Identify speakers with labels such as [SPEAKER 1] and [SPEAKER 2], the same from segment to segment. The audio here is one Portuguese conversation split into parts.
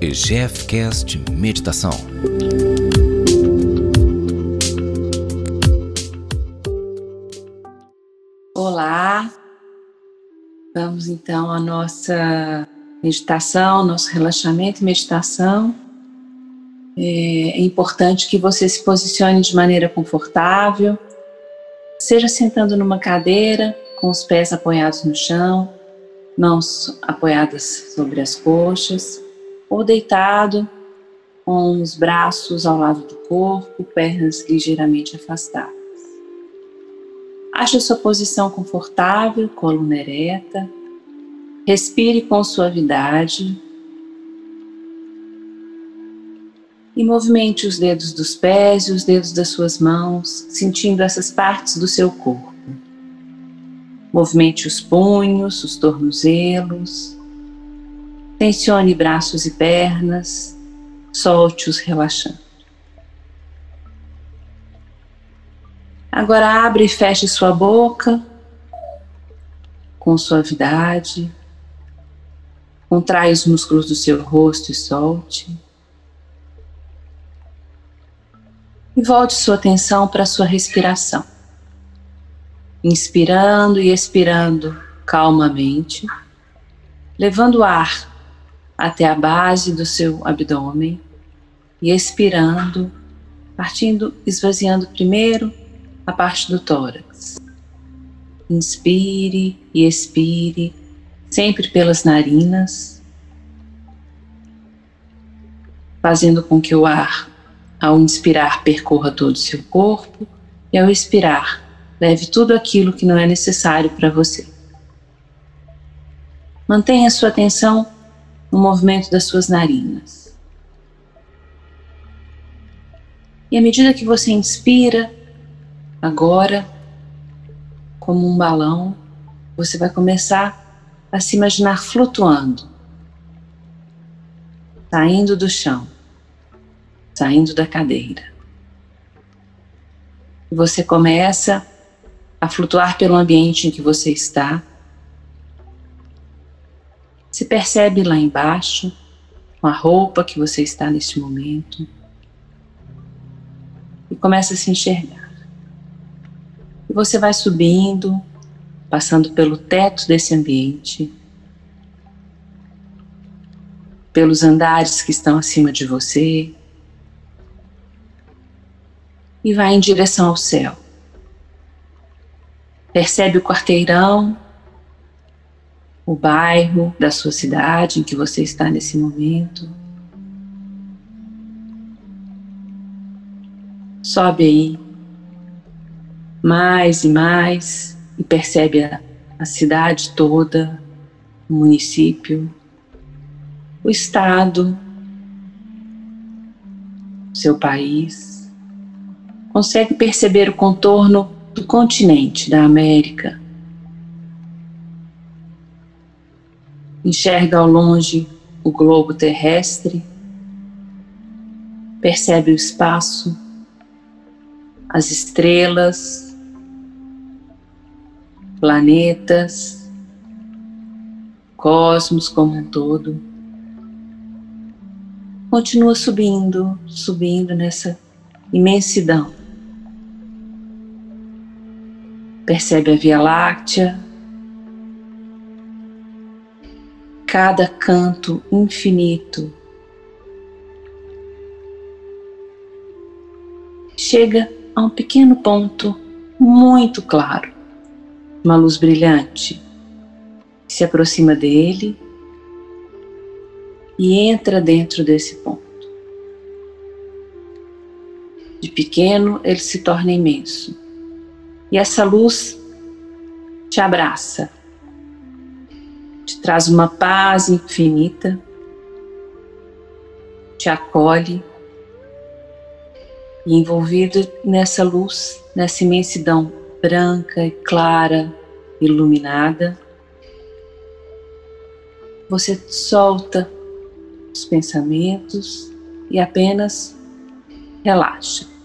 [SPEAKER 1] EGFcast Meditação.
[SPEAKER 2] Olá, vamos então à nossa meditação, nosso relaxamento e meditação. É importante que você se posicione de maneira confortável, seja sentando numa cadeira, com os pés apoiados no chão, mãos apoiadas sobre as coxas, ou deitado, com os braços ao lado do corpo, pernas ligeiramente afastadas. Ache sua posição confortável, coluna ereta. Respire com suavidade. E movimente os dedos dos pés e os dedos das suas mãos, sentindo essas partes do seu corpo. Movimente os punhos, os tornozelos. Tensione braços e pernas. Solte-os relaxando. Agora abre e feche sua boca com suavidade. Contrai os músculos do seu rosto e solte. E volte sua atenção para a sua respiração. Inspirando e expirando calmamente, levando o ar até a base do seu abdômen e expirando, partindo, esvaziando primeiro a parte do tórax. Inspire e expire, sempre pelas narinas, fazendo com que o ar, ao inspirar, percorra todo o seu corpo e ao expirar, leve tudo aquilo que não é necessário para você. Mantenha sua atenção no movimento das suas narinas. E à medida que você inspira, Agora, como um balão, você vai começar a se imaginar flutuando, saindo do chão, saindo da cadeira. E você começa a flutuar pelo ambiente em que você está. Se percebe lá embaixo, com a roupa que você está neste momento. E começa a se enxergar. E você vai subindo, passando pelo teto desse ambiente, pelos andares que estão acima de você, e vai em direção ao céu. Percebe o quarteirão, o bairro da sua cidade em que você está nesse momento. Sobe aí mais e mais e percebe a, a cidade toda, o município, o estado, seu país. Consegue perceber o contorno do continente da América. Enxerga ao longe o globo terrestre, percebe o espaço, as estrelas, planetas, cosmos como um todo. Continua subindo, subindo nessa imensidão. Percebe a Via Láctea, cada canto infinito. Chega a um pequeno ponto muito claro, uma luz brilhante. Se aproxima dele e entra dentro desse ponto. De pequeno, ele se torna imenso. E essa luz te abraça, traz uma paz infinita, te acolhe e envolvido nessa luz, nessa imensidão branca e clara, iluminada, você solta os pensamentos e apenas relaxa.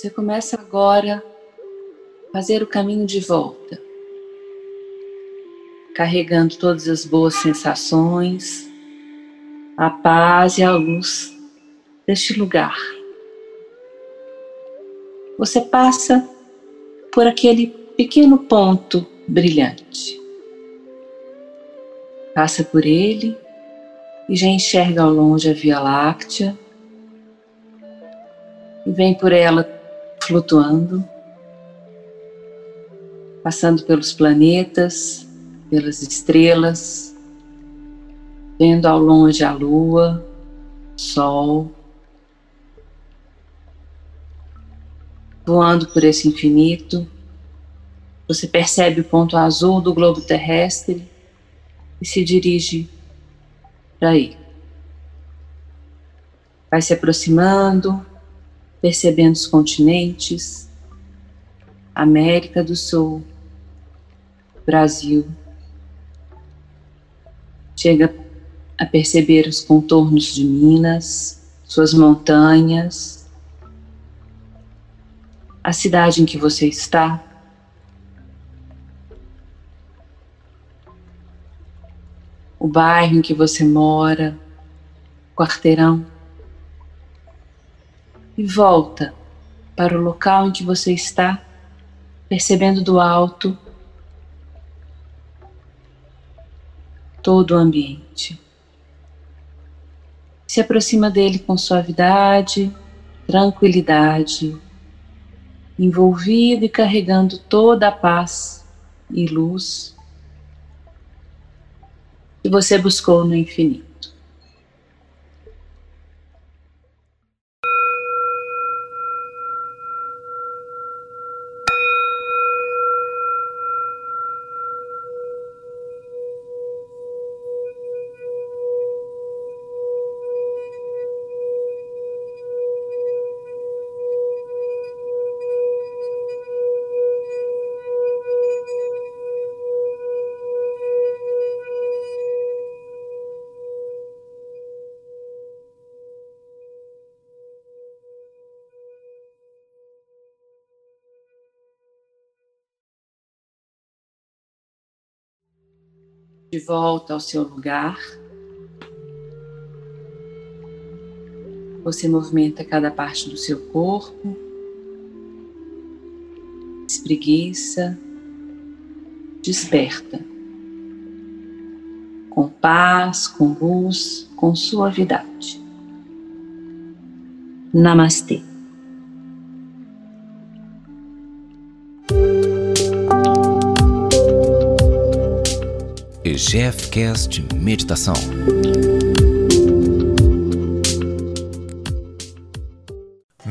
[SPEAKER 2] Você começa agora a fazer o caminho de volta, carregando todas as boas sensações, a paz e a luz deste lugar. Você passa por aquele pequeno ponto brilhante. Passa por ele e já enxerga ao longe a Via Láctea e vem por ela flutuando, passando pelos planetas, pelas estrelas, vendo ao longe a lua, sol, voando por esse infinito. Você percebe o ponto azul do globo terrestre e se dirige para aí. Vai se aproximando, percebendo os continentes, América do Sul, Brasil. Chega a perceber os contornos de Minas, suas montanhas, a cidade em que você está. O bairro em que você mora, quarteirão e volta para o local em que você está, percebendo do alto todo o ambiente. Se aproxima dele com suavidade, tranquilidade, envolvido e carregando toda a paz e luz que você buscou no infinito. De volta ao seu lugar. Você movimenta cada parte do seu corpo, espreguiça, desperta, com paz, com luz, com suavidade. Namastê.
[SPEAKER 1] GFCast Meditação.